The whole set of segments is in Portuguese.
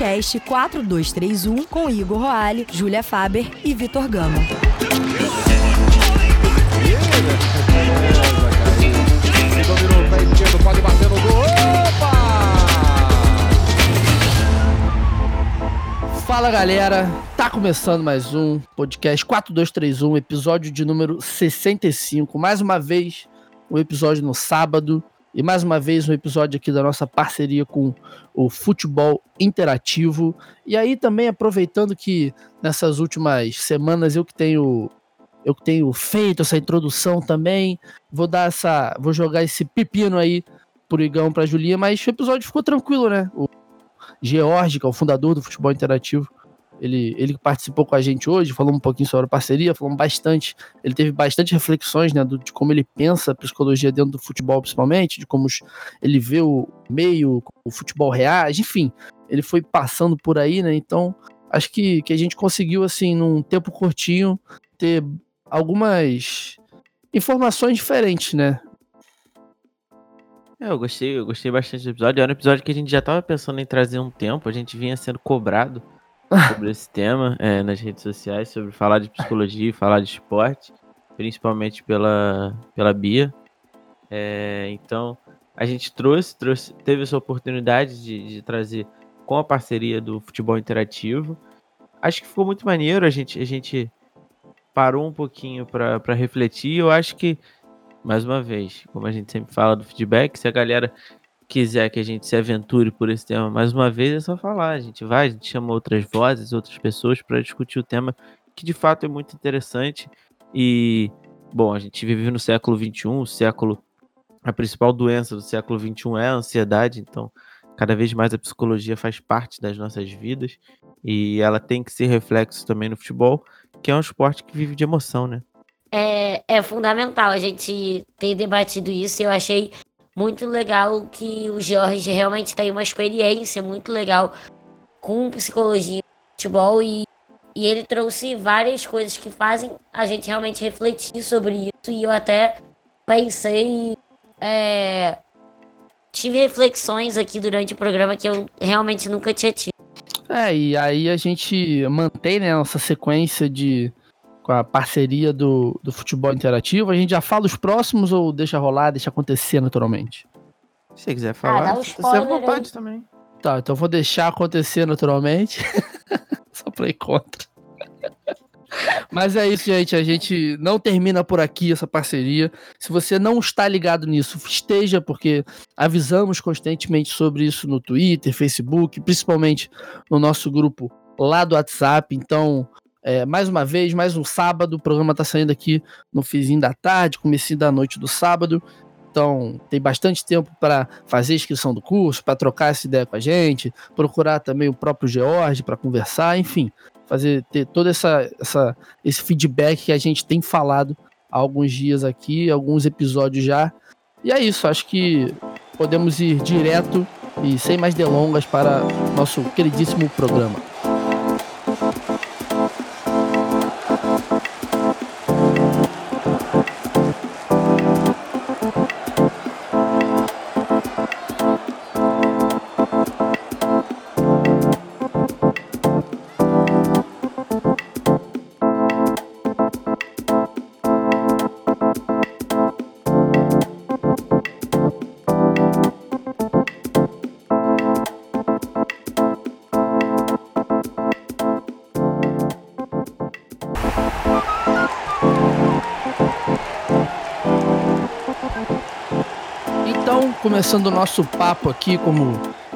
podcast 4231 com Igor Roale, Júlia Faber e Vitor Gama. Fala galera, tá começando mais um podcast 4231, episódio de número 65. Mais uma vez, um episódio no sábado e mais uma vez um episódio aqui da nossa parceria com o Futebol Interativo. E aí também aproveitando que nessas últimas semanas eu que tenho eu que tenho feito essa introdução também, vou dar essa, vou jogar esse pepino aí pro Igão, pra Julia, mas o episódio ficou tranquilo, né? O George, que é o fundador do Futebol Interativo, ele, ele participou com a gente hoje, falou um pouquinho sobre a parceria, falou bastante. Ele teve bastante reflexões né, do, de como ele pensa a psicologia dentro do futebol, principalmente, de como ele vê o meio, o futebol reage, enfim. Ele foi passando por aí, né? Então, acho que, que a gente conseguiu, assim, num tempo curtinho, ter algumas informações diferentes, né? É, eu gostei, eu gostei bastante do episódio. Era um episódio que a gente já estava pensando em trazer um tempo, a gente vinha sendo cobrado sobre esse tema é, nas redes sociais, sobre falar de psicologia e falar de esporte, principalmente pela, pela Bia. É, então, a gente trouxe, trouxe, teve essa oportunidade de, de trazer com a parceria do futebol interativo. Acho que ficou muito maneiro, a gente, a gente parou um pouquinho para refletir. Eu acho que, mais uma vez, como a gente sempre fala do feedback, se a galera quiser que a gente se aventure por esse tema mais uma vez, é só falar. A gente vai, a gente chama outras vozes, outras pessoas para discutir o tema, que de fato é muito interessante. E, bom, a gente vive no século XXI, o século. A principal doença do século XXI é a ansiedade, então cada vez mais a psicologia faz parte das nossas vidas e ela tem que ser reflexo também no futebol, que é um esporte que vive de emoção, né? É, é fundamental a gente ter debatido isso. Eu achei muito legal que o Jorge realmente tem uma experiência muito legal com psicologia futebol e, e ele trouxe várias coisas que fazem a gente realmente refletir sobre isso e eu até pensei é, tive reflexões aqui durante o programa que eu realmente nunca tinha tido. É, e aí a gente mantém né, nossa sequência de com a parceria do, do futebol interativo. A gente já fala os próximos ou deixa rolar, deixa acontecer naturalmente? Se você quiser falar, ah, você à vontade aí. também. Tá, então vou deixar acontecer naturalmente. Só pra ir contra. Mas é isso, gente. A gente não termina por aqui essa parceria. Se você não está ligado nisso, esteja, porque avisamos constantemente sobre isso no Twitter, Facebook, principalmente no nosso grupo lá do WhatsApp. Então, é, mais uma vez, mais um sábado. O programa está saindo aqui no finzinho da tarde, comecinho da noite do sábado. Então, tem bastante tempo para fazer a inscrição do curso, para trocar essa ideia com a gente, procurar também o próprio George para conversar, enfim, fazer ter todo essa, essa, esse feedback que a gente tem falado há alguns dias aqui, alguns episódios já. E é isso, acho que podemos ir direto e sem mais delongas para nosso queridíssimo programa. Começando o nosso papo aqui, como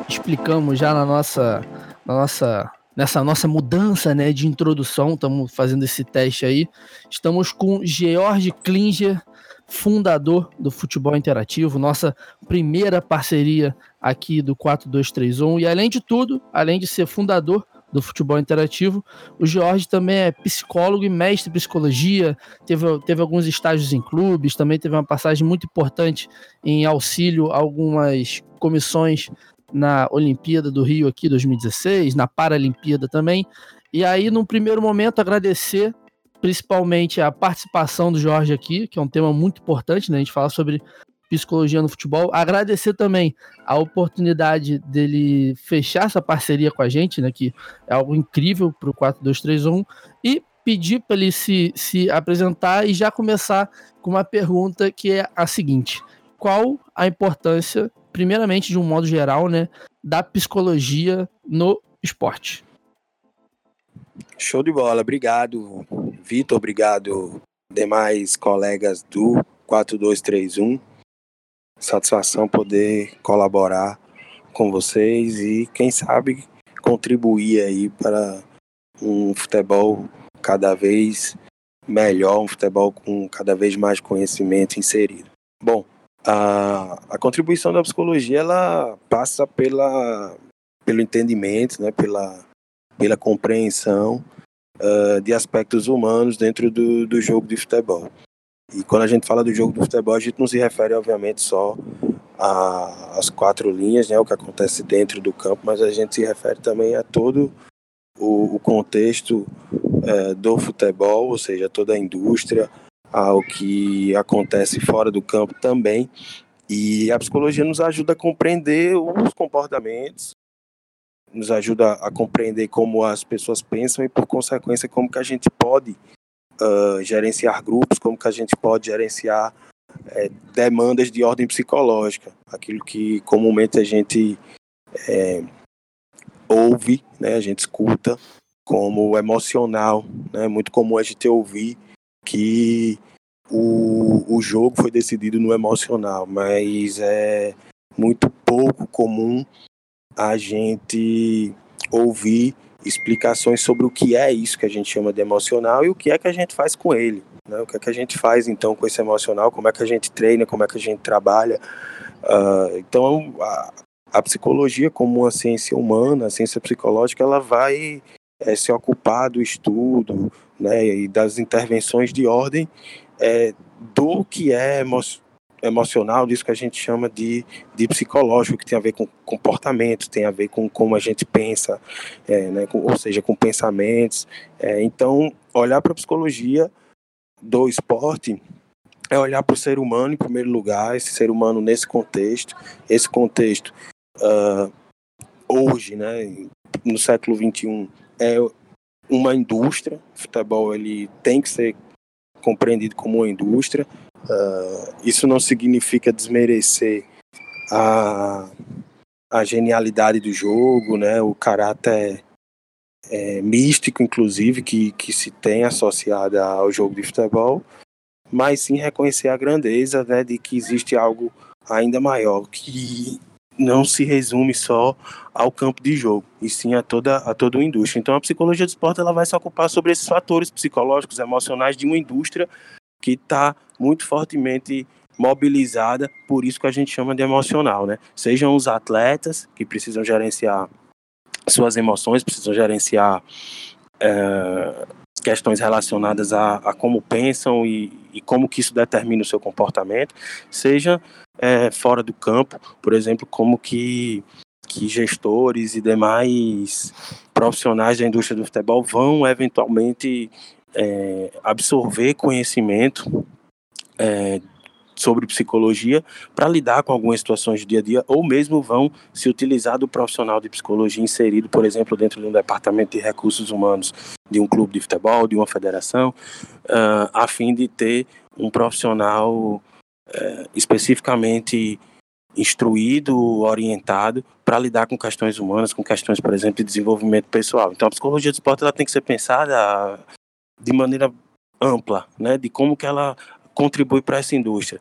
explicamos já na nossa, na nossa, nessa nossa mudança né, de introdução, estamos fazendo esse teste aí. Estamos com George Klinger, fundador do Futebol Interativo, nossa primeira parceria aqui do 4231. E além de tudo, além de ser fundador do futebol interativo. O Jorge também é psicólogo e mestre em psicologia, teve, teve alguns estágios em clubes, também teve uma passagem muito importante em auxílio a algumas comissões na Olimpíada do Rio aqui 2016, na Paralimpíada também. E aí, num primeiro momento, agradecer principalmente a participação do Jorge aqui, que é um tema muito importante, né? A gente fala sobre psicologia no futebol. Agradecer também a oportunidade dele fechar essa parceria com a gente, né, que é algo incrível para o 4231, e pedir para ele se, se apresentar e já começar com uma pergunta que é a seguinte: qual a importância, primeiramente, de um modo geral, né, da psicologia no esporte? Show de bola, obrigado, Vitor, obrigado, demais colegas do 4231. Satisfação poder colaborar com vocês e, quem sabe, contribuir aí para um futebol cada vez melhor, um futebol com cada vez mais conhecimento inserido. Bom, a, a contribuição da psicologia ela passa pela, pelo entendimento, né, pela, pela compreensão uh, de aspectos humanos dentro do, do jogo de futebol. E quando a gente fala do jogo do futebol, a gente não se refere, obviamente, só às quatro linhas, né, o que acontece dentro do campo, mas a gente se refere também a todo o, o contexto é, do futebol, ou seja, toda a indústria, ao que acontece fora do campo também. E a psicologia nos ajuda a compreender os comportamentos, nos ajuda a compreender como as pessoas pensam e, por consequência, como que a gente pode uh, gerenciar grupos, como que a gente pode gerenciar é, demandas de ordem psicológica, aquilo que comumente a gente é, ouve, né, a gente escuta como emocional. É né? muito comum a gente ouvir que o, o jogo foi decidido no emocional, mas é muito pouco comum a gente ouvir explicações sobre o que é isso que a gente chama de emocional e o que é que a gente faz com ele. Né? O que é que a gente faz então com esse emocional, como é que a gente treina, como é que a gente trabalha. Uh, então, a, a psicologia como uma ciência humana, a ciência psicológica, ela vai é, se ocupar do estudo né, e das intervenções de ordem é, do que é emo emocional, disso que a gente chama de, de psicológico, que tem a ver com comportamento, tem a ver com como a gente pensa, é, né, com, ou seja, com pensamentos. É, então, olhar para a psicologia do esporte é olhar para o ser humano em primeiro lugar, esse ser humano nesse contexto, esse contexto uh, hoje, né, no século 21 é uma indústria. O futebol ele tem que ser compreendido como uma indústria. Uh, isso não significa desmerecer a, a genialidade do jogo, né? O caráter é, místico, inclusive, que, que se tem associado ao jogo de futebol, mas sim reconhecer a grandeza né, de que existe algo ainda maior, que não se resume só ao campo de jogo, e sim a toda a toda uma indústria. Então a psicologia do esporte ela vai se ocupar sobre esses fatores psicológicos, emocionais de uma indústria que está muito fortemente mobilizada por isso que a gente chama de emocional, né? Sejam os atletas que precisam gerenciar suas emoções, precisam gerenciar é, questões relacionadas a, a como pensam e, e, como que isso determina o seu comportamento, seja é, fora do campo, por exemplo, como que, que gestores e demais profissionais da indústria do futebol vão eventualmente é, absorver conhecimento é, sobre psicologia para lidar com algumas situações do dia a dia, ou mesmo vão se utilizar do profissional de psicologia inserido, por exemplo, dentro de um departamento de recursos humanos de um clube de futebol, de uma federação, uh, a fim de ter um profissional uh, especificamente instruído, orientado para lidar com questões humanas, com questões, por exemplo, de desenvolvimento pessoal. Então, a psicologia do esporte ela tem que ser pensada de maneira ampla, né, de como que ela contribui para essa indústria.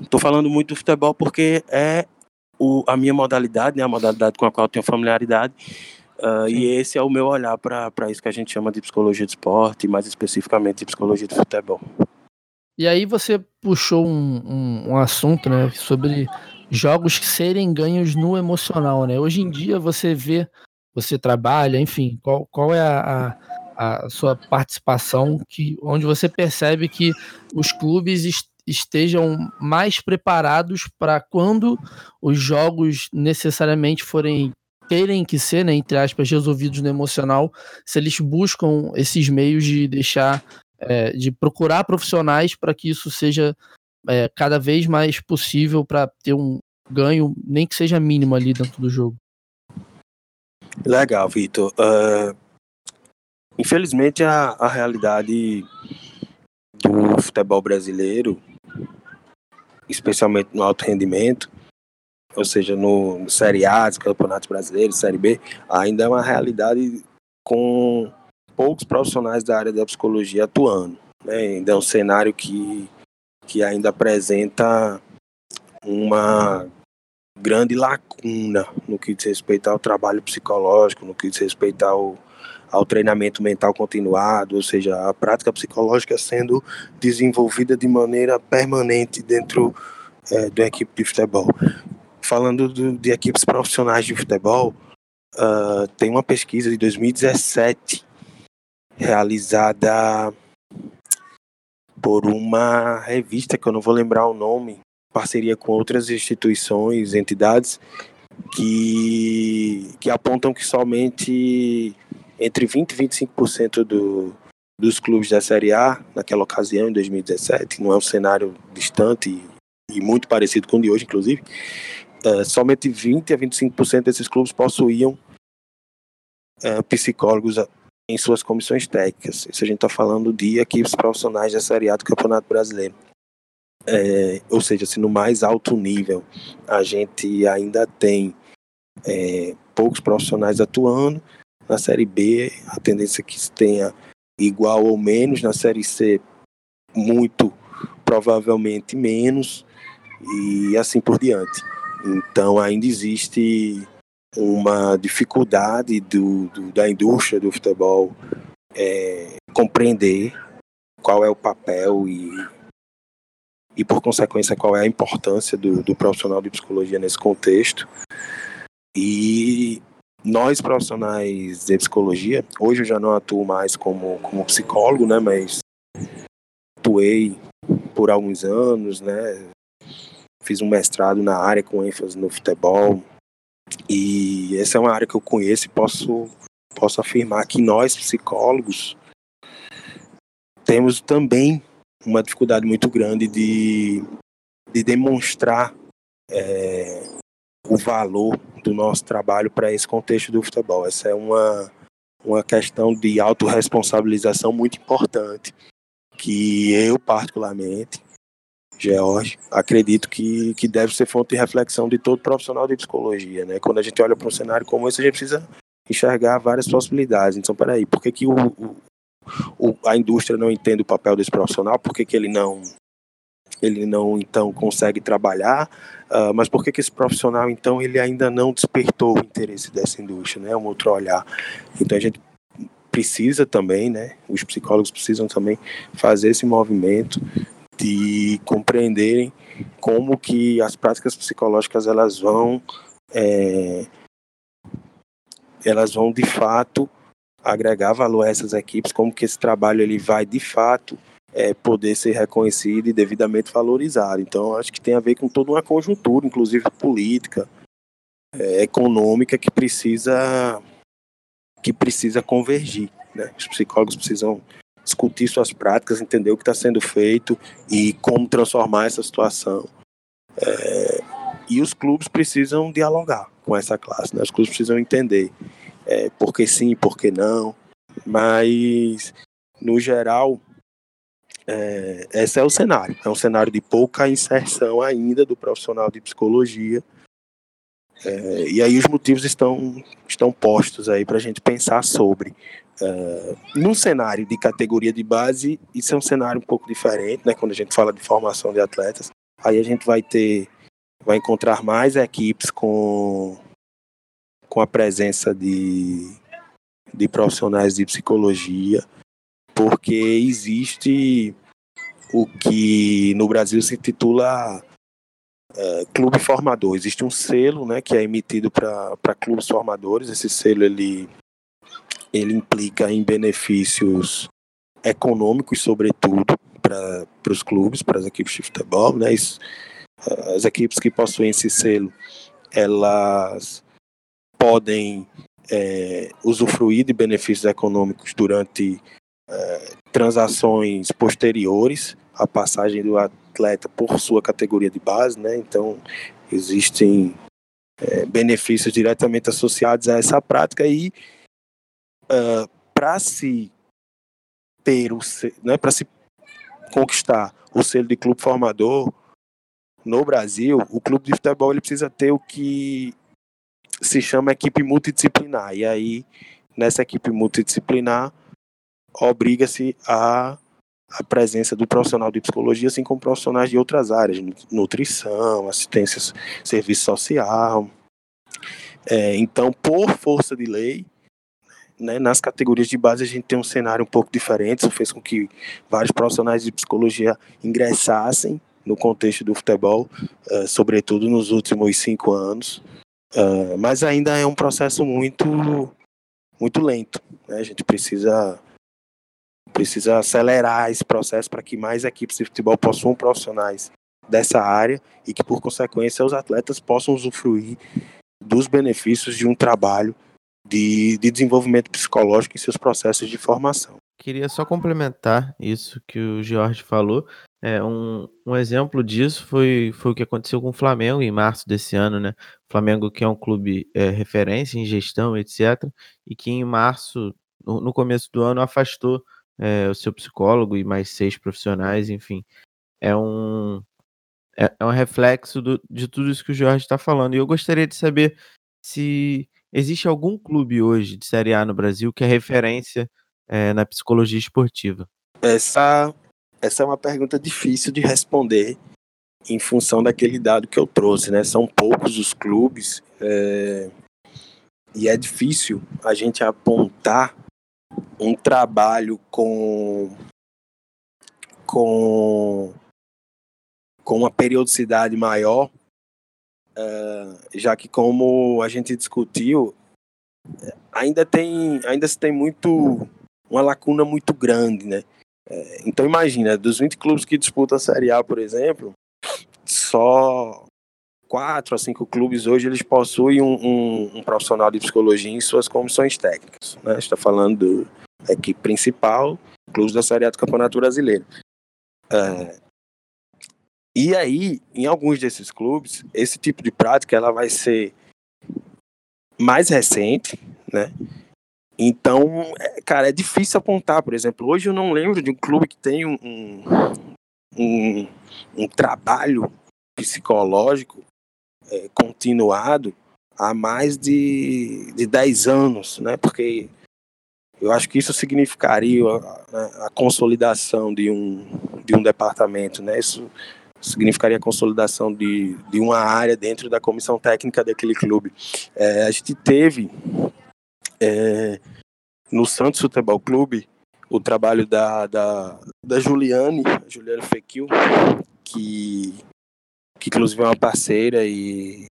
Estou falando muito do futebol porque é o, a minha modalidade, né, a modalidade com a qual eu tenho familiaridade, uh, e esse é o meu olhar para isso que a gente chama de psicologia de esporte, mais especificamente de psicologia de futebol. E aí você puxou um, um, um assunto né, sobre jogos serem ganhos no emocional. Né? Hoje em dia você vê, você trabalha, enfim, qual, qual é a, a a sua participação, que, onde você percebe que os clubes est estejam mais preparados para quando os jogos necessariamente forem terem que ser, né, entre aspas, resolvidos no emocional, se eles buscam esses meios de deixar, é, de procurar profissionais para que isso seja é, cada vez mais possível para ter um ganho, nem que seja mínimo ali dentro do jogo. Legal, Vitor. Uh, infelizmente, a, a realidade do futebol brasileiro, especialmente no alto rendimento, ou seja, no, no Série A, dos campeonatos brasileiros, Série B, ainda é uma realidade com poucos profissionais da área da psicologia atuando. Né? Ainda é um cenário que, que ainda apresenta uma grande lacuna no que diz respeito ao trabalho psicológico, no que diz respeito ao, ao treinamento mental continuado, ou seja, a prática psicológica sendo desenvolvida de maneira permanente dentro é, da equipe de futebol. Falando do, de equipes profissionais de futebol, uh, tem uma pesquisa de 2017 realizada por uma revista que eu não vou lembrar o nome, parceria com outras instituições, entidades que, que apontam que somente entre 20 e 25% do, dos clubes da Série A, naquela ocasião, em 2017, não é um cenário distante e, muito parecido com o de hoje, inclusive, uh, somente 20 a 25% desses clubes possuíam uh, psicólogos em suas comissões técnicas. Isso a gente está falando de equipes profissionais da Série A do Campeonato Brasileiro. É, ou seja, se no mais alto nível a gente ainda tem é, poucos profissionais atuando, na Série B a tendência é que se tenha igual ou menos, na Série C muito provavelmente menos e assim por diante. Então ainda existe uma dificuldade do, do da indústria do futebol é, compreender qual é o papel e e, por consequência, qual é a importância do, do profissional de psicologia nesse contexto. E nós, profissionais de psicologia, hoje eu já não atuo mais como, como psicólogo, né, mas atuei por alguns anos, né, fiz um mestrado na área com ênfase no futebol, e essa é uma área que eu conheço e posso, posso afirmar que nós, psicólogos, temos também uma dificuldade muito grande de, de demonstrar é, o valor do nosso trabalho para esse contexto do futebol. Essa é uma, uma questão de autorresponsabilização muito importante, que eu, particularmente, George, acredito que, que deve ser fonte de reflexão de todo profissional de psicologia. Né? Quando a gente olha para um cenário como esse, a gente precisa enxergar várias possibilidades. Então, peraí, por que, que o, o, a indústria não entende o papel desse profissional, por que, que ele não ele não então consegue trabalhar, uh, mas por que, que esse profissional então ele ainda não despertou o interesse dessa indústria, né? Um outro olhar. Então a gente precisa também, né? Os psicólogos precisam também fazer esse movimento de compreenderem como que as práticas psicológicas elas vão é, elas vão de fato agregar valor a essas equipes, como que esse trabalho ele vai de fato é, poder ser reconhecido e devidamente valorizado. Então, acho que tem a ver com toda uma conjuntura, inclusive política, é, econômica, que precisa que precisa convergir. Né? Os psicólogos precisam discutir suas práticas, entender o que está sendo feito e como transformar essa situação. É, e os clubes precisam dialogar com essa classe, né? os clubes precisam entender é, por que sim, por que não, mas no geral é, esse é o cenário. É um cenário de pouca inserção ainda do profissional de psicologia. É, e aí os motivos estão, estão postos aí para a gente pensar sobre. É, cenário de categoria de base, isso é um cenário um pouco diferente, né? Quando a gente fala de formação de atletas, aí a gente vai ter, vai encontrar mais equipes com com a presença de, de profissionais de psicologia, porque existe o que no Brasil se titula é, clube formador. Existe um selo, né, que é emitido para clubes formadores. Esse selo ele ele implica em benefícios econômicos, sobretudo para os clubes, para as equipes de futebol, né? Isso, as equipes que possuem esse selo, elas podem é, usufruir de benefícios econômicos durante é, transações posteriores à passagem do atleta por sua categoria de base, né? Então existem é, benefícios diretamente associados a essa prática e uh, para se ter o né, para se conquistar o selo de clube formador no Brasil, o clube de futebol ele precisa ter o que se chama equipe multidisciplinar. E aí, nessa equipe multidisciplinar, obriga-se a a presença do profissional de psicologia, assim como profissionais de outras áreas, nutrição, assistência, serviço social. É, então, por força de lei, né, nas categorias de base a gente tem um cenário um pouco diferente, isso fez com que vários profissionais de psicologia ingressassem no contexto do futebol, uh, sobretudo nos últimos cinco anos, uh, mas ainda é um processo muito muito lento. Né? A gente precisa precisa acelerar esse processo para que mais equipes de futebol possuam profissionais dessa área e que, por consequência, os atletas possam usufruir dos benefícios de um trabalho de, de desenvolvimento psicológico em seus processos de formação. Queria só complementar isso que o Jorge falou. É, um, um exemplo disso foi, foi o que aconteceu com o Flamengo em março desse ano, né? O Flamengo, que é um clube é, referência em gestão, etc., e que em março, no, no começo do ano, afastou é, o seu psicólogo e mais seis profissionais, enfim. É um, é, é um reflexo do, de tudo isso que o Jorge está falando. E eu gostaria de saber se existe algum clube hoje de Série A no Brasil que é referência é, na psicologia esportiva. Essa, essa é uma pergunta difícil de responder em função daquele dado que eu trouxe, né? São poucos os clubes é, e é difícil a gente apontar um trabalho com com com uma periodicidade maior, uh, já que como a gente discutiu, ainda tem ainda se tem muito uma lacuna muito grande, né? Uh, então imagina, dos 20 clubes que disputam a Série A, por exemplo, só quatro a cinco clubes hoje eles possuem um, um, um profissional de psicologia em suas comissões técnicas. Né? Está falando do, equipe principal, clubes da Série A do Campeonato Brasileiro. É, e aí, em alguns desses clubes, esse tipo de prática ela vai ser mais recente, né? Então, é, cara, é difícil apontar. Por exemplo, hoje eu não lembro de um clube que tem um, um, um trabalho psicológico é, continuado há mais de, de 10 anos, né? Porque eu acho que isso significaria a, a, consolidação de um, de um departamento, né? Isso significaria a consolidação de, de uma área dentro da comissão técnica daquele clube. É, a gente teve é, no Santos Futebol Clube o trabalho da, da, da Juliane, Juliane Fequil, que, que inclusive é uma parceira e,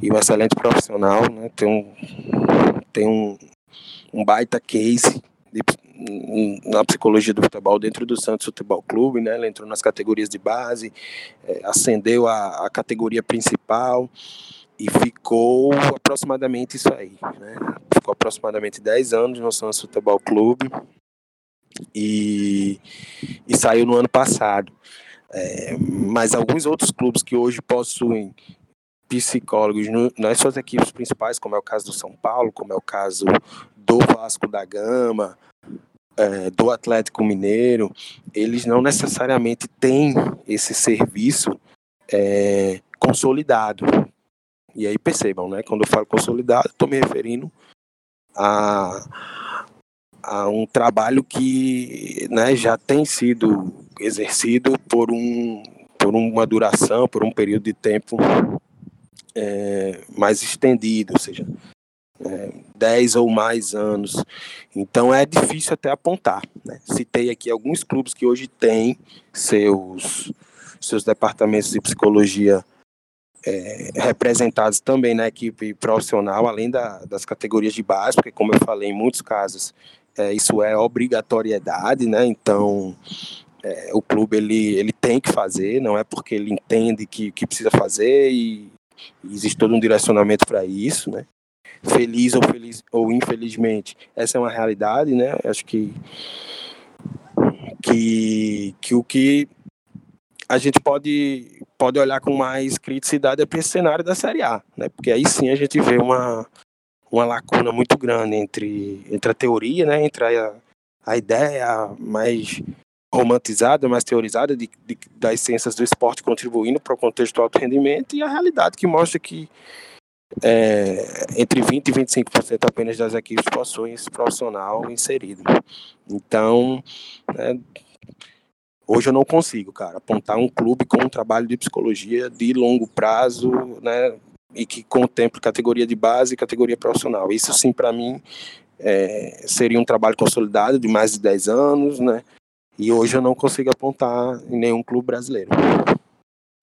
e uma excelente profissional, né? Tem um, tem um, um baita case de, na psicologia do futebol dentro do Santos Futebol Clube, né? Ela entrou nas categorias de base, é, ascendeu a, a categoria principal e ficou aproximadamente isso aí, né? Ficou aproximadamente 10 anos no Santos Futebol Clube e, e saiu no ano passado. É, mas alguns outros clubes que hoje possuem psicólogos no, nas suas equipes principais, como é o caso do São Paulo, como é o caso do Vasco da Gama, é, do Atlético Mineiro, eles não necessariamente têm esse serviço é, consolidado. E aí percebam, né? Quando eu falo consolidado, estou me referindo a, a um trabalho que né, já tem sido exercido por, um, por uma duração, por um período de tempo é, mais estendido, ou seja, é, 10 ou mais anos. Então é difícil até apontar. Né? Citei aqui alguns clubes que hoje têm seus, seus departamentos de psicologia é, representados também na equipe profissional, além da, das categorias de base, porque, como eu falei, em muitos casos é, isso é obrigatoriedade, né? Então é, o clube ele, ele tem que fazer, não é porque ele entende que, que precisa fazer e, e existe todo um direcionamento para isso, né? feliz ou feliz ou infelizmente essa é uma realidade né acho que que, que o que a gente pode, pode olhar com mais criticidade para esse cenário da Série A, né? Porque aí sim a gente vê uma, uma lacuna muito grande entre, entre a teoria, né? Entre a, a ideia mais romantizada, mais teorizada de, de, das ciências do esporte contribuindo para o contexto do alto rendimento e a realidade que mostra que é, entre 20% e 25% apenas das equipes possuem esse profissional inserido. Então, é, hoje eu não consigo, cara, apontar um clube com um trabalho de psicologia de longo prazo, né, e que contemple categoria de base e categoria profissional. Isso sim, para mim, é, seria um trabalho consolidado de mais de 10 anos, né, e hoje eu não consigo apontar em nenhum clube brasileiro.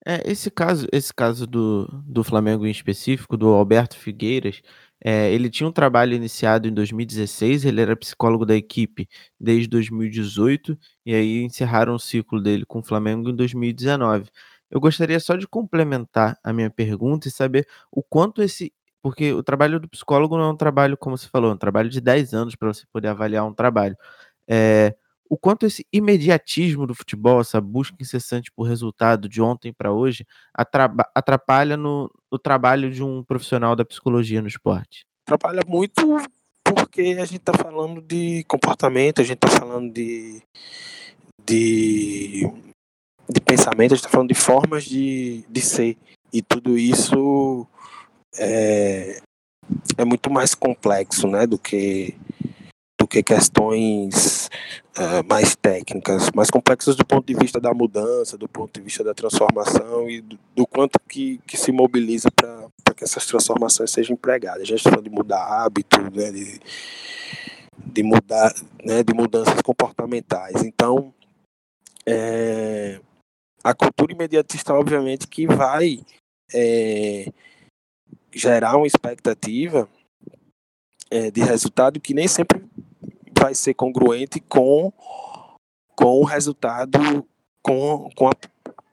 É, esse caso, esse caso do, do Flamengo em específico, do Alberto Figueiras, é, ele tinha um trabalho iniciado em 2016, ele era psicólogo da equipe desde 2018, e aí encerraram o ciclo dele com o Flamengo em 2019. Eu gostaria só de complementar a minha pergunta e saber o quanto esse. Porque o trabalho do psicólogo não é um trabalho, como você falou, é um trabalho de 10 anos para você poder avaliar um trabalho. É, o quanto esse imediatismo do futebol, essa busca incessante por resultado de ontem para hoje, atrapalha no, no, trabalho de um profissional da psicologia no esporte? Atrapalha muito porque a gente está falando de comportamento, a gente está falando de, de, de pensamento, a gente está falando de formas de, de ser. E tudo isso é, é muito mais complexo né, do que que questões uh, mais técnicas, mais complexas do ponto de vista da mudança, do ponto de vista da transformação e do, do quanto que, que se mobiliza para que essas transformações sejam empregadas. A gente está falando de mudar hábito, né, de, de mudar, né, de mudanças comportamentais. Então, é, a cultura imediatista, obviamente, que vai é, gerar uma expectativa é, de resultado que nem sempre vai ser congruente com, com o resultado, com, com, a,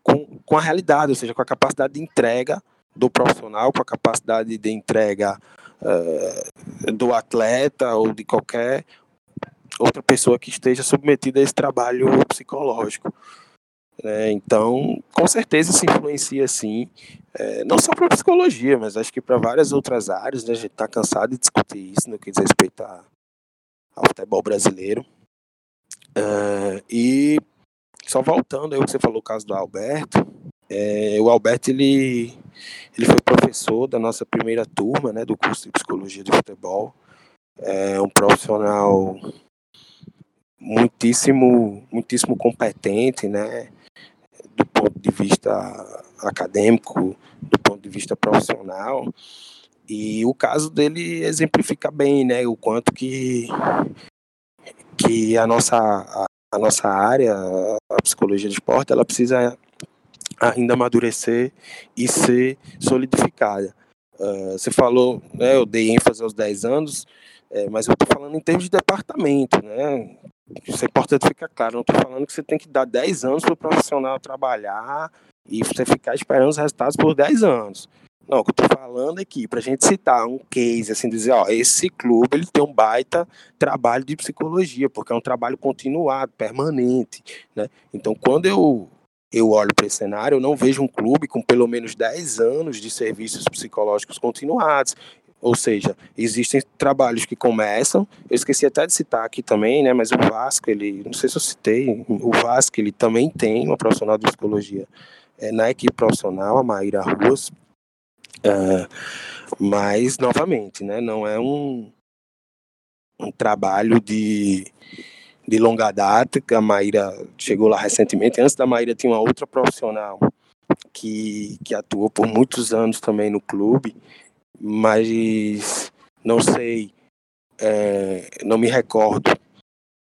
com, com a realidade, ou seja, com a capacidade de entrega do profissional, com a capacidade de entrega uh, do atleta ou de qualquer outra pessoa que esteja submetida a esse trabalho psicológico. É, então, com certeza isso influencia sim, é, não só para a psicologia, mas acho que para várias outras áreas. Né, a gente está cansado de discutir isso no que diz respeito a, ao futebol brasileiro. Uh, e só voltando aí o que você falou, o caso do Alberto, é, o Alberto ele, ele foi professor da nossa primeira turma né, do curso de psicologia de futebol. É um profissional muitíssimo, muitíssimo competente, né, do ponto de vista acadêmico, do ponto de vista profissional. E o caso dele exemplifica bem, né, o quanto que, que a, nossa, a, a nossa área, a psicologia de esporte, ela precisa ainda amadurecer e ser solidificada. Uh, você falou, né, eu dei ênfase aos 10 anos, é, mas eu estou falando em termos de departamento, né? Isso é importante ficar claro, não estou falando que você tem que dar 10 anos para o profissional trabalhar e você ficar esperando os resultados por 10 anos. Não, o que eu tô falando aqui, pra gente citar um case, assim, dizer, ó, esse clube, ele tem um baita trabalho de psicologia, porque é um trabalho continuado, permanente, né? Então, quando eu, eu olho para esse cenário, eu não vejo um clube com pelo menos 10 anos de serviços psicológicos continuados. Ou seja, existem trabalhos que começam, eu esqueci até de citar aqui também, né, mas o Vasco, ele, não sei se eu citei, o Vasco, ele também tem uma profissional de psicologia é, na equipe profissional, a Maíra Ruas, Uh, mas, novamente, né, não é um, um trabalho de, de longa data, que a Maíra chegou lá recentemente. Antes da Maíra tinha uma outra profissional que, que atuou por muitos anos também no clube, mas não sei, é, não me recordo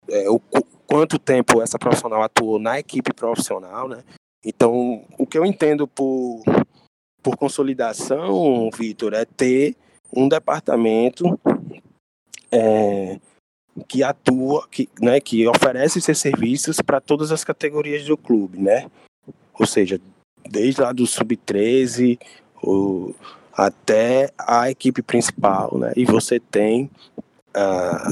é, o quanto tempo essa profissional atuou na equipe profissional, né? Então, o que eu entendo por por consolidação, Vitor, é ter um departamento é, que atua, que, né, que oferece seus serviços para todas as categorias do clube, né? Ou seja, desde lá do sub-13 até a equipe principal, né? E você tem ah,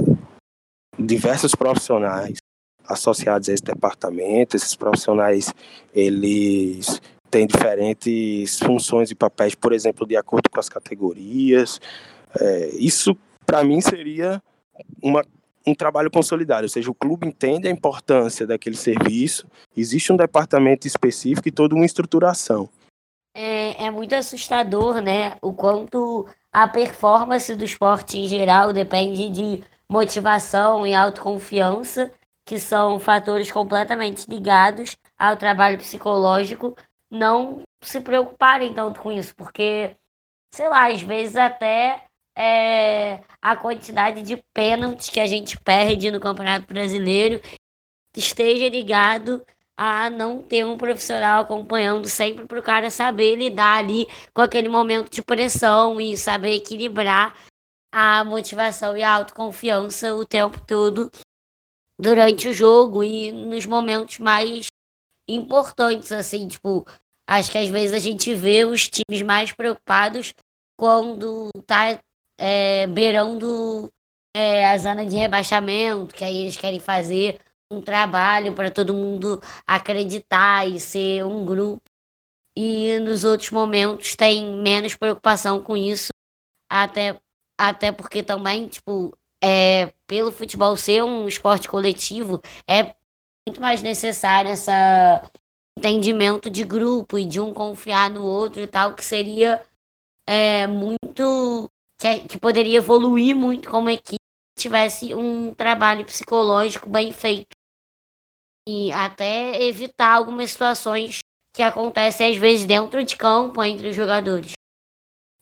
diversos profissionais associados a esse departamento. Esses profissionais, eles têm diferentes funções e papéis, por exemplo, de acordo com as categorias. É, isso, para mim, seria uma, um trabalho consolidado, ou seja, o clube entende a importância daquele serviço, existe um departamento específico e toda uma estruturação. É, é muito assustador, né? O quanto a performance do esporte em geral depende de motivação e autoconfiança, que são fatores completamente ligados ao trabalho psicológico, não se preocuparem tanto com isso, porque, sei lá, às vezes até é, a quantidade de pênaltis que a gente perde no Campeonato Brasileiro esteja ligado a não ter um profissional acompanhando sempre para o cara saber lidar ali com aquele momento de pressão e saber equilibrar a motivação e a autoconfiança o tempo todo durante o jogo e nos momentos mais importantes, assim, tipo, acho que às vezes a gente vê os times mais preocupados quando tá é, beirando é, a zona de rebaixamento, que aí eles querem fazer um trabalho para todo mundo acreditar e ser um grupo. E nos outros momentos tem menos preocupação com isso, até, até porque também, tipo, é, pelo futebol ser um esporte coletivo, é muito mais necessário esse entendimento de grupo e de um confiar no outro e tal, que seria é, muito. Que, que poderia evoluir muito como equipe tivesse um trabalho psicológico bem feito e até evitar algumas situações que acontecem às vezes dentro de campo entre os jogadores.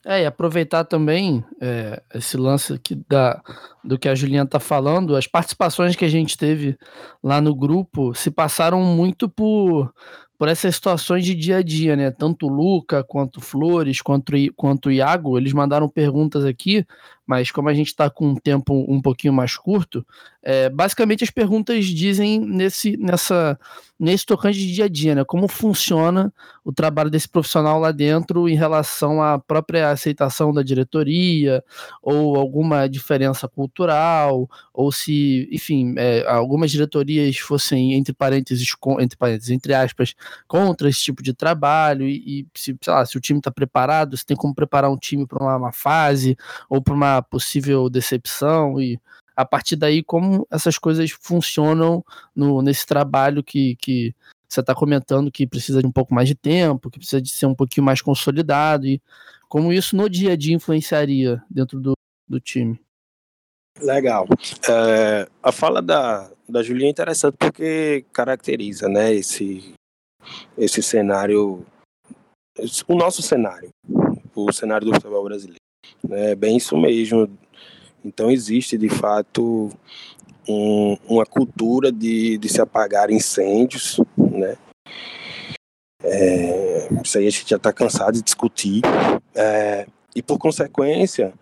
É, e aproveitar também é, esse lance aqui da, do que a Juliana está falando, as participações que a gente teve lá no grupo se passaram muito por por essas situações de dia a dia, né? Tanto o Luca, quanto o Flores, quanto, quanto o Iago, eles mandaram perguntas aqui, mas como a gente está com um tempo um pouquinho mais curto, é, basicamente as perguntas dizem nesse, nessa, nesse tocante de dia a dia, né? Como funciona o trabalho desse profissional lá dentro em relação à própria aceitação da diretoria, ou alguma diferença cultural, ou se, enfim, é, algumas diretorias fossem, entre parênteses, com, entre parênteses, entre aspas, contra esse tipo de trabalho, e, e se, lá, se o time está preparado, se tem como preparar um time para uma, uma fase, ou para uma possível decepção, e a partir daí como essas coisas funcionam no, nesse trabalho que, que você está comentando que precisa de um pouco mais de tempo, que precisa de ser um pouquinho mais consolidado e como isso no dia a dia influenciaria dentro do, do time. Legal. É, a fala da, da Julia é interessante porque caracteriza né, esse, esse cenário, o nosso cenário, o cenário do futebol brasileiro. É bem isso mesmo. Então existe de fato um, uma cultura de, de se apagar incêndios, né? É, isso aí a gente já está cansado de discutir. É, e por consequência,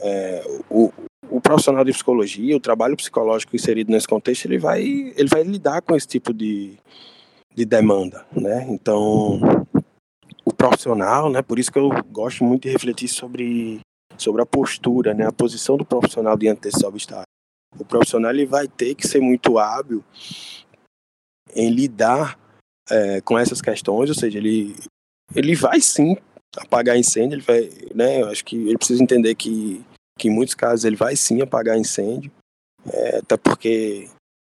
é, o, o profissional de psicologia, o trabalho psicológico inserido nesse contexto, ele vai, ele vai lidar com esse tipo de, de demanda, né? Então, o profissional, né? Por isso que eu gosto muito de refletir sobre sobre a postura, né, a posição do profissional diante desse obstáculo. O profissional ele vai ter que ser muito hábil em lidar é, com essas questões, ou seja, ele, ele vai sim apagar incêndio, ele vai, né, eu acho que ele precisa entender que, que em muitos casos ele vai sim apagar incêndio, é, até porque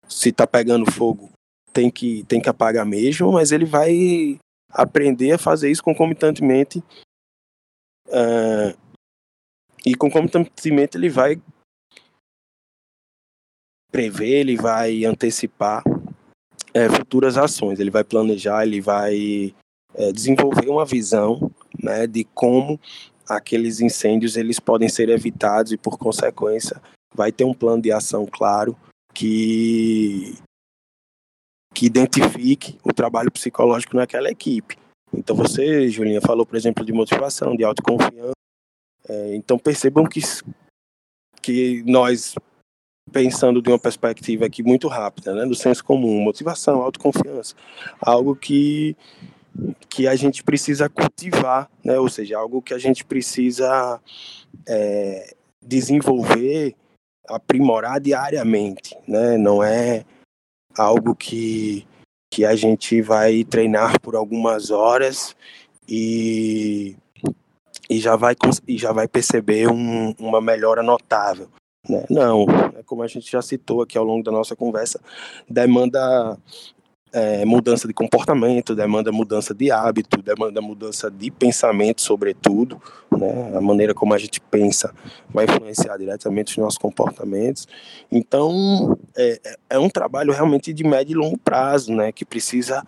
se está pegando fogo tem que, tem que apagar mesmo, mas ele vai aprender a fazer isso concomitantemente uh, e concomitantemente ele vai prever, ele vai antecipar é, futuras ações, ele vai planejar, ele vai é, desenvolver uma visão né, de como aqueles incêndios eles podem ser evitados e por consequência vai ter um plano de ação claro que que identifique o trabalho psicológico naquela equipe. Então você, Julinha, falou, por exemplo, de motivação, de autoconfiança, é, então percebam que, que nós, pensando de uma perspectiva aqui muito rápida, né, do senso comum, motivação, autoconfiança, algo que, que a gente precisa cultivar, né, ou seja, algo que a gente precisa é, desenvolver, aprimorar diariamente, né, não é algo que, que a gente vai treinar por algumas horas e, e, já, vai, e já vai perceber um, uma melhora notável. Né? Não, é como a gente já citou aqui ao longo da nossa conversa, demanda é, mudança de comportamento, demanda mudança de hábito, demanda mudança de pensamento, sobretudo. Né? A maneira como a gente pensa vai influenciar diretamente os nossos comportamentos. Então, é, é um trabalho realmente de médio e longo prazo, né? que precisa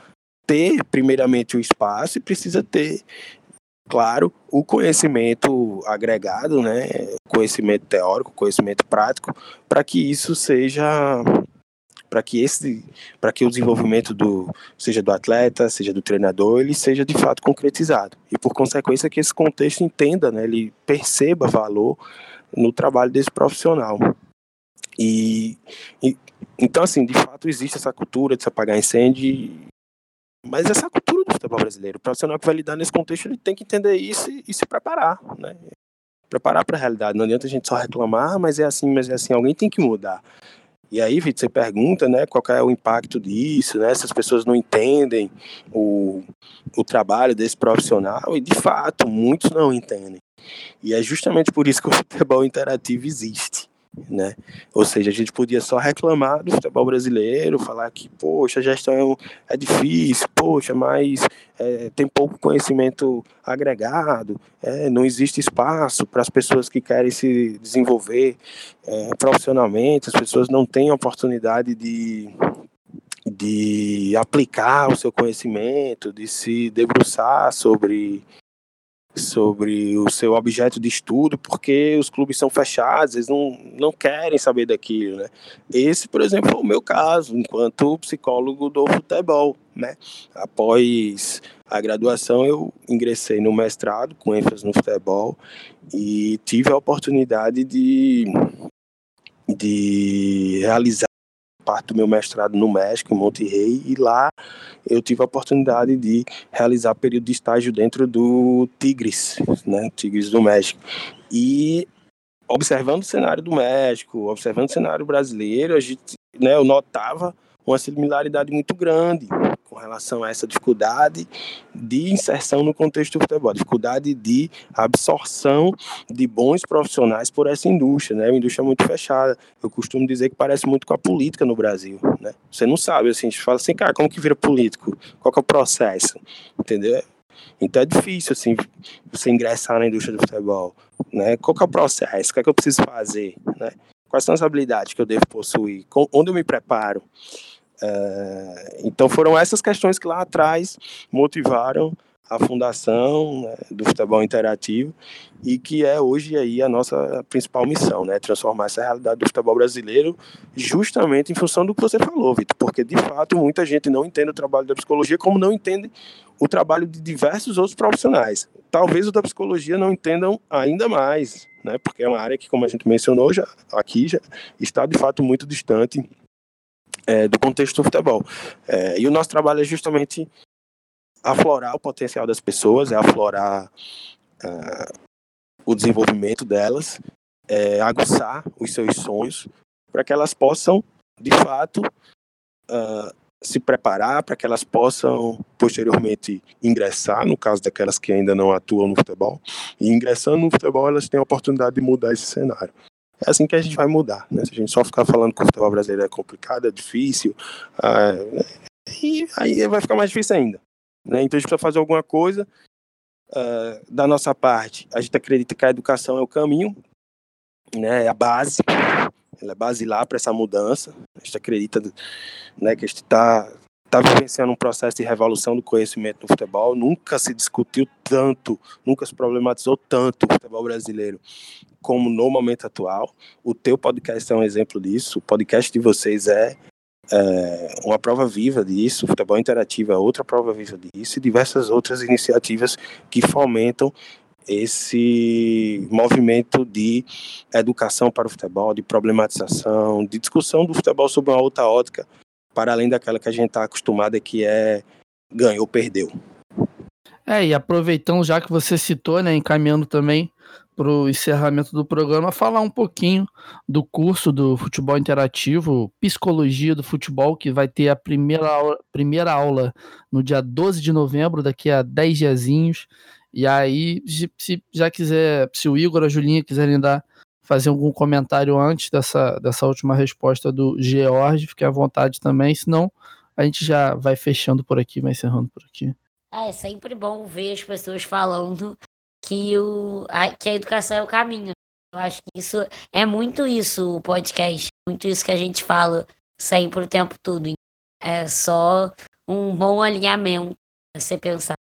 ter, primeiramente, o espaço e precisa ter claro, o conhecimento agregado, né, conhecimento teórico, conhecimento prático, para que isso seja para que esse, para que o desenvolvimento do seja do atleta, seja do treinador, ele seja de fato concretizado e por consequência que esse contexto entenda, né, ele perceba valor no trabalho desse profissional. E, e então assim, de fato existe essa cultura de se apagar incêndio, mas essa cultura futebol brasileiro, o profissional que vai lidar nesse contexto, ele tem que entender isso e, e se preparar, né? Preparar para a realidade. Não adianta a gente só reclamar, mas é assim, mas é assim. Alguém tem que mudar. E aí, Vitor, você pergunta, né, qual é o impacto disso, né, se as pessoas não entendem o, o trabalho desse profissional, e de fato, muitos não entendem. E é justamente por isso que o futebol interativo existe né? Ou seja, a gente podia só reclamar do futebol brasileiro, falar que, poxa, a gestão é difícil, poxa, mas é, tem pouco conhecimento agregado, é, não existe espaço para as pessoas que querem se desenvolver é, profissionalmente, as pessoas não têm oportunidade de, de aplicar o seu conhecimento, de se debruçar sobre sobre o seu objeto de estudo, porque os clubes são fechados, eles não, não querem saber daquilo, né? Esse, por exemplo, é o meu caso, enquanto psicólogo do futebol, né? Após a graduação, eu ingressei no mestrado, com ênfase no futebol, e tive a oportunidade de, de realizar parte do meu mestrado no México, em Monterrey, e lá eu tive a oportunidade de realizar período de estágio dentro do Tigres, né, Tigres do México. E observando o cenário do México, observando o cenário brasileiro, a gente, né, eu notava uma similaridade muito grande com relação a essa dificuldade de inserção no contexto do futebol, dificuldade de absorção de bons profissionais por essa indústria, né? Uma indústria muito fechada. Eu costumo dizer que parece muito com a política no Brasil, né? Você não sabe, assim, a gente fala assim, cara, como que vira político? Qual que é o processo? Entendeu? Então é difícil, assim, você ingressar na indústria do futebol, né? Qual que é o processo? O que é que eu preciso fazer, né? Quais são as habilidades que eu devo possuir? onde eu me preparo? É, então foram essas questões que lá atrás motivaram a fundação né, do futebol interativo e que é hoje aí a nossa principal missão, né, transformar essa realidade do futebol brasileiro justamente em função do que você falou, Vitor, porque de fato muita gente não entende o trabalho da psicologia como não entende o trabalho de diversos outros profissionais. Talvez o da psicologia não entendam ainda mais, né, porque é uma área que, como a gente mencionou já aqui, já está de fato muito distante é, do contexto do futebol. É, e o nosso trabalho é justamente aflorar o potencial das pessoas, é aflorar é, o desenvolvimento delas, é, aguçar os seus sonhos, para que elas possam, de fato, uh, se preparar, para que elas possam posteriormente ingressar, no caso daquelas que ainda não atuam no futebol, e ingressando no futebol, elas têm a oportunidade de mudar esse cenário. É assim que a gente vai mudar, né? Se a gente só ficar falando que o futebol brasileiro é complicado, é difícil, ah, e aí vai ficar mais difícil ainda. Né? Então a gente precisa fazer alguma coisa ah, da nossa parte. A gente acredita que a educação é o caminho, né? É a base, ela é lá para essa mudança. A gente acredita né, que a gente está está vivenciando um processo de revolução do conhecimento no futebol. Nunca se discutiu tanto, nunca se problematizou tanto o futebol brasileiro como no momento atual. O teu podcast é um exemplo disso. O podcast de vocês é, é uma prova viva disso. O futebol interativo é outra prova viva disso e diversas outras iniciativas que fomentam esse movimento de educação para o futebol, de problematização, de discussão do futebol sob uma outra ótica, para além daquela que a gente está acostumado, que é ganhou, perdeu. É, e aproveitando já que você citou, né, encaminhando também para o encerramento do programa, falar um pouquinho do curso do futebol interativo, Psicologia do Futebol, que vai ter a primeira aula, primeira aula no dia 12 de novembro, daqui a 10 diazinhos. E aí, se já quiser, se o Igor, a Julinha quiserem dar, fazer algum comentário antes dessa, dessa última resposta do George, fique à vontade também, senão a gente já vai fechando por aqui, vai encerrando por aqui. É sempre bom ver as pessoas falando que, o, a, que a educação é o caminho. Eu acho que isso é muito isso, o podcast, muito isso que a gente fala sempre o tempo todo. É só um bom alinhamento você pensar.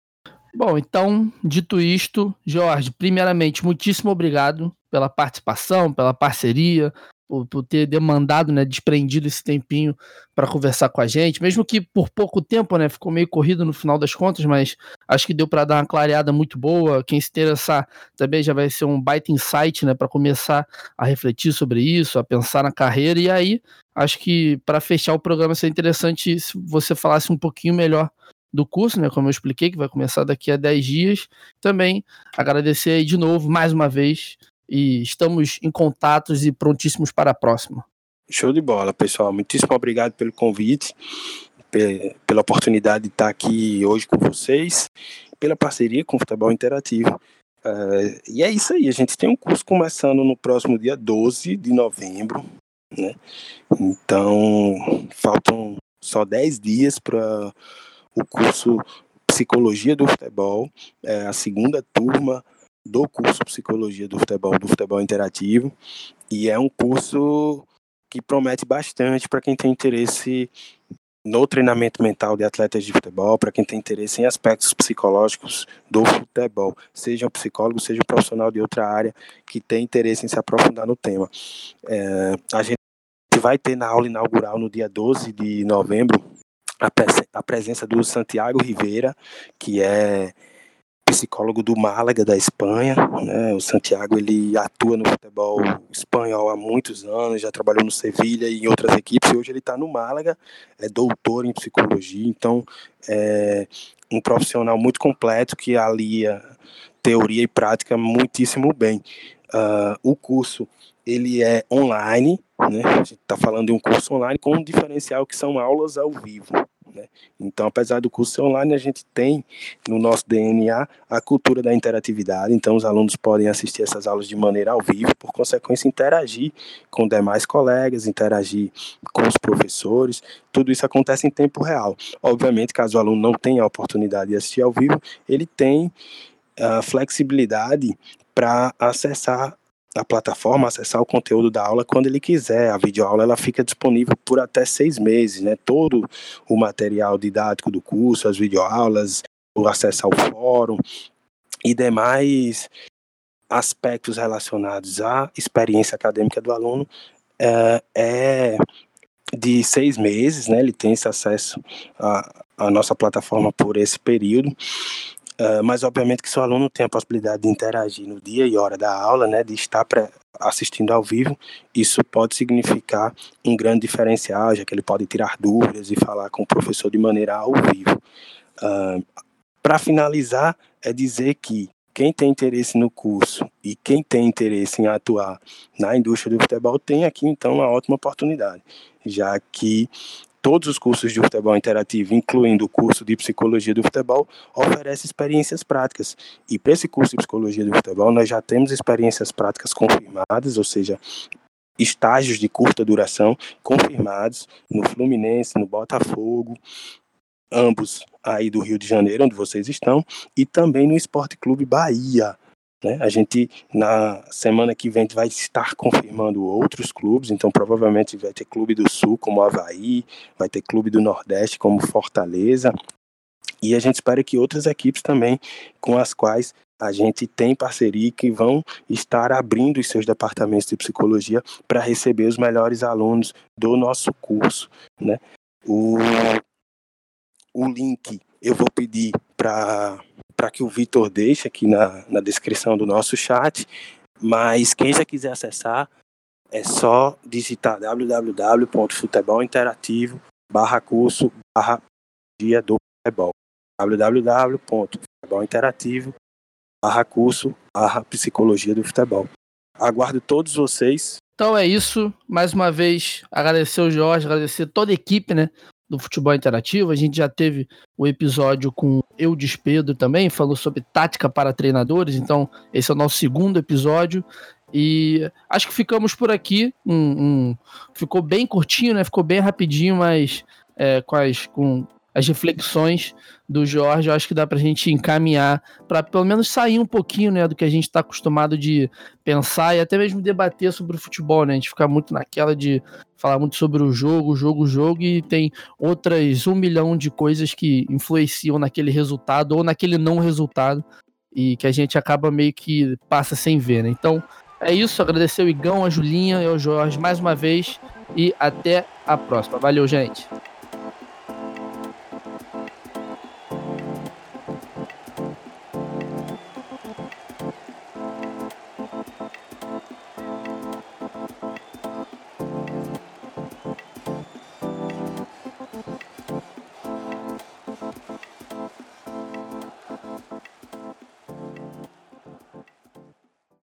Bom, então, dito isto, Jorge, primeiramente, muitíssimo obrigado pela participação, pela parceria, por, por ter demandado, né, desprendido esse tempinho para conversar com a gente, mesmo que por pouco tempo, né, ficou meio corrido no final das contas, mas acho que deu para dar uma clareada muito boa. Quem se interessar também já vai ser um baita insight, né, para começar a refletir sobre isso, a pensar na carreira e aí acho que para fechar o programa seria interessante se você falasse um pouquinho melhor do curso, né, como eu expliquei, que vai começar daqui a 10 dias. Também agradecer de novo, mais uma vez, e estamos em contatos e prontíssimos para a próxima. Show de bola, pessoal. Muitíssimo obrigado pelo convite, pela oportunidade de estar aqui hoje com vocês, pela parceria com o Futebol Interativo. Uh, e é isso aí, a gente tem um curso começando no próximo dia 12 de novembro, né? Então, faltam só 10 dias para o curso Psicologia do Futebol, é a segunda turma do curso Psicologia do Futebol, do Futebol Interativo, e é um curso que promete bastante para quem tem interesse no treinamento mental de atletas de futebol, para quem tem interesse em aspectos psicológicos do futebol, seja um psicólogo, seja um profissional de outra área que tem interesse em se aprofundar no tema. É, a gente vai ter na aula inaugural no dia 12 de novembro a, a presença do Santiago Rivera, que é psicólogo do Málaga da Espanha, né? O Santiago ele atua no futebol espanhol há muitos anos, já trabalhou no Sevilha e em outras equipes. E hoje ele está no Málaga, é doutor em psicologia, então é um profissional muito completo que alia teoria e prática muitíssimo bem. Uh, o curso ele é online, né? A gente está falando de um curso online com um diferencial que são aulas ao vivo. Né? Então, apesar do curso ser online, a gente tem no nosso DNA a cultura da interatividade. Então, os alunos podem assistir essas aulas de maneira ao vivo, por consequência, interagir com demais colegas, interagir com os professores. Tudo isso acontece em tempo real. Obviamente, caso o aluno não tenha a oportunidade de assistir ao vivo, ele tem a flexibilidade para acessar a plataforma, acessar o conteúdo da aula quando ele quiser. A videoaula ela fica disponível por até seis meses, né? Todo o material didático do curso, as videoaulas, o acesso ao fórum e demais aspectos relacionados à experiência acadêmica do aluno é, é de seis meses, né? Ele tem esse acesso à, à nossa plataforma por esse período. Uh, mas obviamente que se o aluno tem a possibilidade de interagir no dia e hora da aula, né, de estar assistindo ao vivo, isso pode significar um grande diferencial, já que ele pode tirar dúvidas e falar com o professor de maneira ao vivo. Uh, Para finalizar, é dizer que quem tem interesse no curso e quem tem interesse em atuar na indústria do futebol tem aqui então uma ótima oportunidade, já que Todos os cursos de futebol interativo, incluindo o curso de psicologia do futebol, oferecem experiências práticas. E para esse curso de psicologia do futebol, nós já temos experiências práticas confirmadas, ou seja, estágios de curta duração confirmados no Fluminense, no Botafogo, ambos aí do Rio de Janeiro, onde vocês estão, e também no Esporte Clube Bahia, né? A gente, na semana que vem, vai estar confirmando outros clubes, então provavelmente vai ter clube do Sul, como Havaí, vai ter clube do Nordeste, como Fortaleza, e a gente espera que outras equipes também, com as quais a gente tem parceria, que vão estar abrindo os seus departamentos de psicologia para receber os melhores alunos do nosso curso. Né? O, o link eu vou pedir para para que o Vitor deixe aqui na, na descrição do nosso chat. Mas quem já quiser acessar, é só digitar www.futebolinterativo barra curso barra dia do futebol www.futebolinterativo barra curso, barra psicologia do futebol. Aguardo todos vocês. Então é isso. Mais uma vez, agradecer o Jorge, agradecer toda a equipe, né? Do futebol interativo. A gente já teve o episódio com eu Pedro também, falou sobre tática para treinadores. Então, esse é o nosso segundo episódio. E acho que ficamos por aqui. Um, um, ficou bem curtinho, né? Ficou bem rapidinho, mas é, com, as, com as reflexões do Jorge, eu acho que dá para a gente encaminhar para pelo menos sair um pouquinho né, do que a gente está acostumado de pensar e até mesmo debater sobre o futebol, né? A gente fica muito naquela de falar muito sobre o jogo, jogo, jogo, e tem outras um milhão de coisas que influenciam naquele resultado ou naquele não resultado e que a gente acaba meio que passa sem ver, né? Então é isso, agradecer o Igão, a Julinha e o Jorge mais uma vez e até a próxima. Valeu, gente!